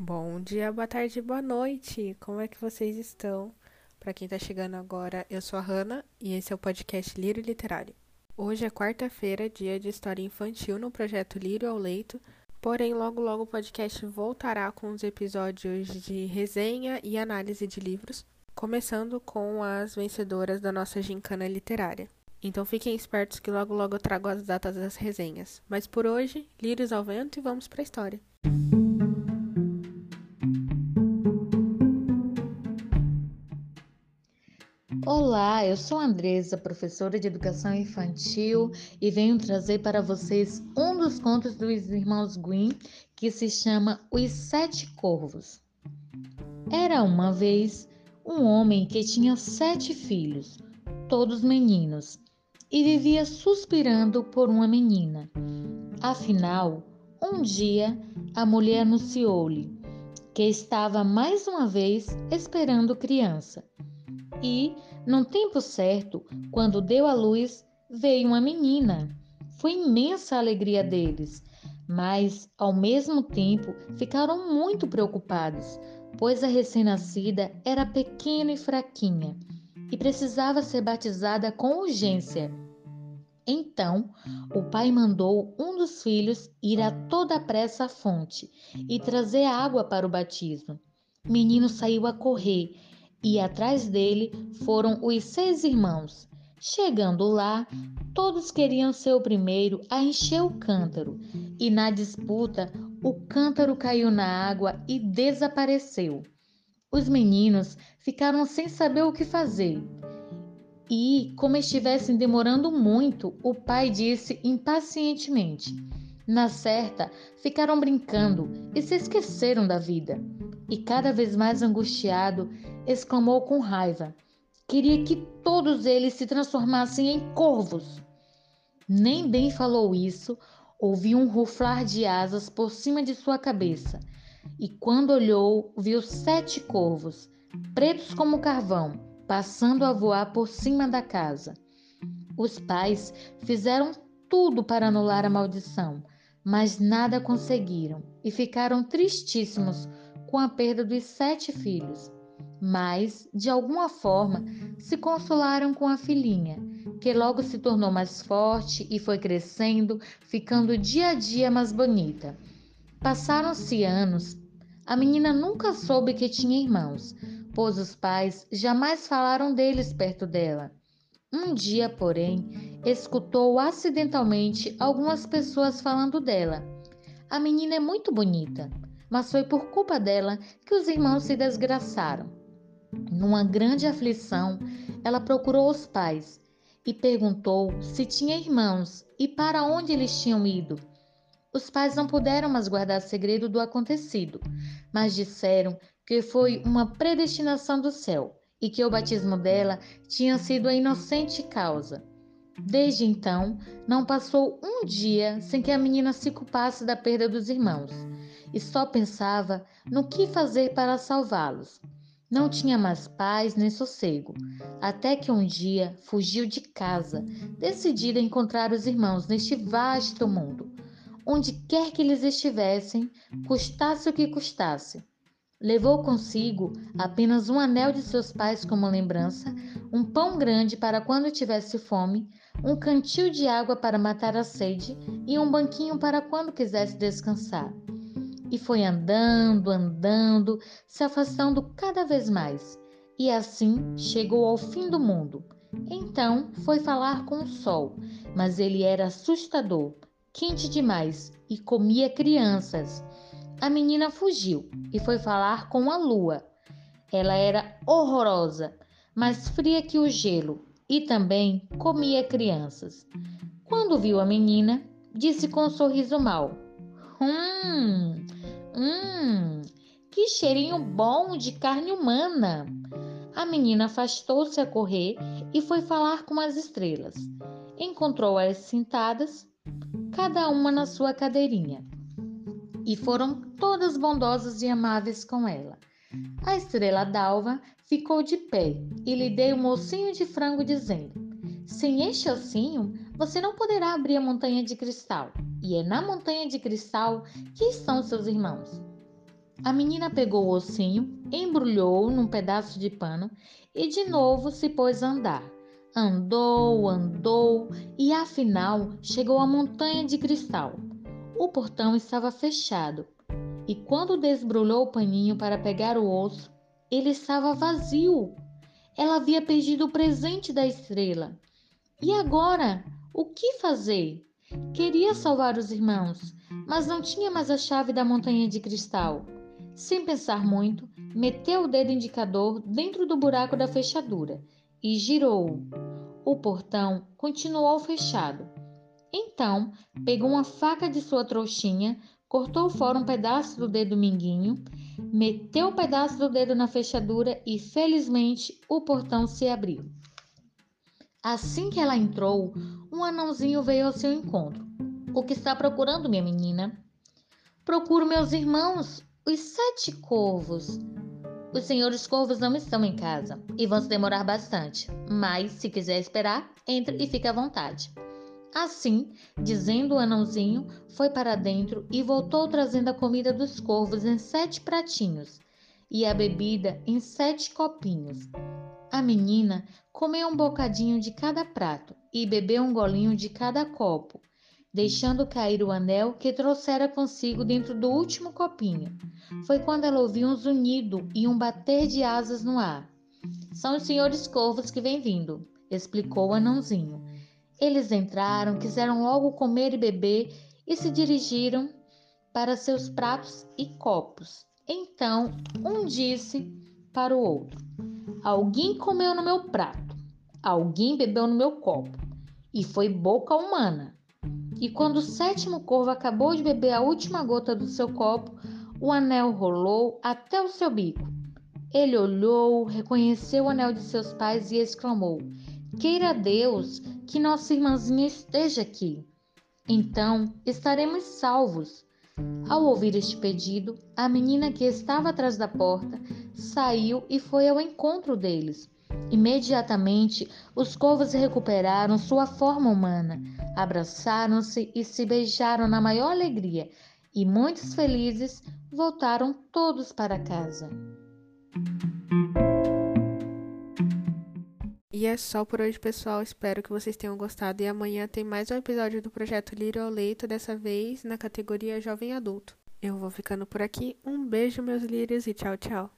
Bom dia, boa tarde, boa noite. Como é que vocês estão? Para quem está chegando agora, eu sou a Hanna e esse é o podcast Lírio Literário. Hoje é quarta-feira, dia de história infantil no projeto Lírio ao Leito. Porém, logo logo o podcast voltará com os episódios de resenha e análise de livros, começando com as vencedoras da nossa gincana literária. Então fiquem espertos que logo logo eu trago as datas das resenhas. Mas por hoje, lírios ao vento e vamos para a história. Olá, eu sou Andresa, professora de educação infantil, e venho trazer para vocês um dos contos dos irmãos Grimm que se chama Os Sete Corvos. Era uma vez um homem que tinha sete filhos, todos meninos, e vivia suspirando por uma menina. Afinal, um dia a mulher anunciou-lhe que estava mais uma vez esperando criança. E, no tempo certo, quando deu à luz, veio uma menina. Foi imensa a alegria deles, mas, ao mesmo tempo, ficaram muito preocupados, pois a recém-nascida era pequena e fraquinha e precisava ser batizada com urgência. Então, o pai mandou um dos filhos ir a toda pressa à fonte e trazer água para o batismo. O menino saiu a correr e atrás dele foram os seis irmãos. Chegando lá, todos queriam ser o primeiro a encher o cântaro, e na disputa, o cântaro caiu na água e desapareceu. Os meninos ficaram sem saber o que fazer. E, como estivessem demorando muito, o pai disse impacientemente: Na certa, ficaram brincando e se esqueceram da vida. E, cada vez mais angustiado, exclamou com raiva: Queria que todos eles se transformassem em corvos. Nem bem falou isso, ouviu um ruflar de asas por cima de sua cabeça e quando olhou, viu sete corvos, pretos como carvão, passando a voar por cima da casa. Os pais fizeram tudo para anular a maldição, mas nada conseguiram e ficaram tristíssimos com a perda dos sete filhos. Mas, de alguma forma, se consolaram com a filhinha, que logo se tornou mais forte e foi crescendo, ficando dia a dia mais bonita. Passaram-se anos. A menina nunca soube que tinha irmãos, pois os pais jamais falaram deles perto dela. Um dia, porém, escutou acidentalmente algumas pessoas falando dela. A menina é muito bonita, mas foi por culpa dela que os irmãos se desgraçaram. Numa grande aflição, ela procurou os pais e perguntou se tinha irmãos e para onde eles tinham ido. Os pais não puderam mais guardar segredo do acontecido, mas disseram que foi uma predestinação do céu e que o batismo dela tinha sido a inocente causa. Desde então, não passou um dia sem que a menina se culpasse da perda dos irmãos e só pensava no que fazer para salvá-los. Não tinha mais paz nem sossego, até que um dia fugiu de casa, decidida a encontrar os irmãos neste vasto mundo onde quer que eles estivessem, custasse o que custasse. Levou consigo apenas um anel de seus pais como lembrança, um pão grande para quando tivesse fome, um cantil de água para matar a sede e um banquinho para quando quisesse descansar. E foi andando, andando, se afastando cada vez mais, e assim chegou ao fim do mundo. Então foi falar com o sol, mas ele era assustador quente demais e comia crianças. A menina fugiu e foi falar com a lua. Ela era horrorosa, mais fria que o gelo e também comia crianças. Quando viu a menina, disse com um sorriso mau: Hum, hum, que cheirinho bom de carne humana. A menina afastou-se a correr e foi falar com as estrelas. Encontrou-as sentadas cada uma na sua cadeirinha. E foram todas bondosas e amáveis com ela. A estrela d'alva ficou de pé e lhe deu um ossinho de frango, dizendo: Sem este ossinho, você não poderá abrir a montanha de cristal, e é na montanha de cristal que estão seus irmãos. A menina pegou o ossinho, embrulhou num pedaço de pano e de novo se pôs a andar. Andou, andou e afinal chegou à montanha de cristal. O portão estava fechado e quando desbrulhou o paninho para pegar o osso, ele estava vazio. Ela havia perdido o presente da estrela. E agora? O que fazer? Queria salvar os irmãos, mas não tinha mais a chave da montanha de cristal. Sem pensar muito, meteu o dedo indicador dentro do buraco da fechadura e girou. O portão continuou fechado. Então, pegou uma faca de sua trouxinha, cortou fora um pedaço do dedo minguinho, meteu o um pedaço do dedo na fechadura e, felizmente, o portão se abriu. Assim que ela entrou, um anãozinho veio ao seu encontro. O que está procurando, minha menina? Procuro meus irmãos, os sete corvos. Os senhores corvos não estão em casa e vão se demorar bastante, mas se quiser esperar, entre e fique à vontade. Assim, dizendo o anãozinho, foi para dentro e voltou trazendo a comida dos corvos em sete pratinhos e a bebida em sete copinhos. A menina comeu um bocadinho de cada prato e bebeu um golinho de cada copo, deixando cair o anel que trouxera consigo dentro do último copinho. Foi quando ela ouviu um zunido e um bater de asas no ar. São os senhores corvos que vêm vindo, explicou o anãozinho. Eles entraram, quiseram logo comer e beber e se dirigiram para seus pratos e copos. Então, um disse para o outro: Alguém comeu no meu prato, alguém bebeu no meu copo, e foi boca humana. E quando o sétimo corvo acabou de beber a última gota do seu copo, o anel rolou até o seu bico. Ele olhou, reconheceu o anel de seus pais e exclamou: Queira Deus que nossa irmãzinha esteja aqui. Então estaremos salvos. Ao ouvir este pedido, a menina que estava atrás da porta saiu e foi ao encontro deles. Imediatamente, os corvos recuperaram sua forma humana, abraçaram-se e se beijaram na maior alegria, e muitos felizes voltaram todos para casa. E é só por hoje, pessoal. Espero que vocês tenham gostado. E amanhã tem mais um episódio do projeto Lírio ao Leito, dessa vez na categoria Jovem Adulto. Eu vou ficando por aqui. Um beijo, meus lírios, e tchau, tchau.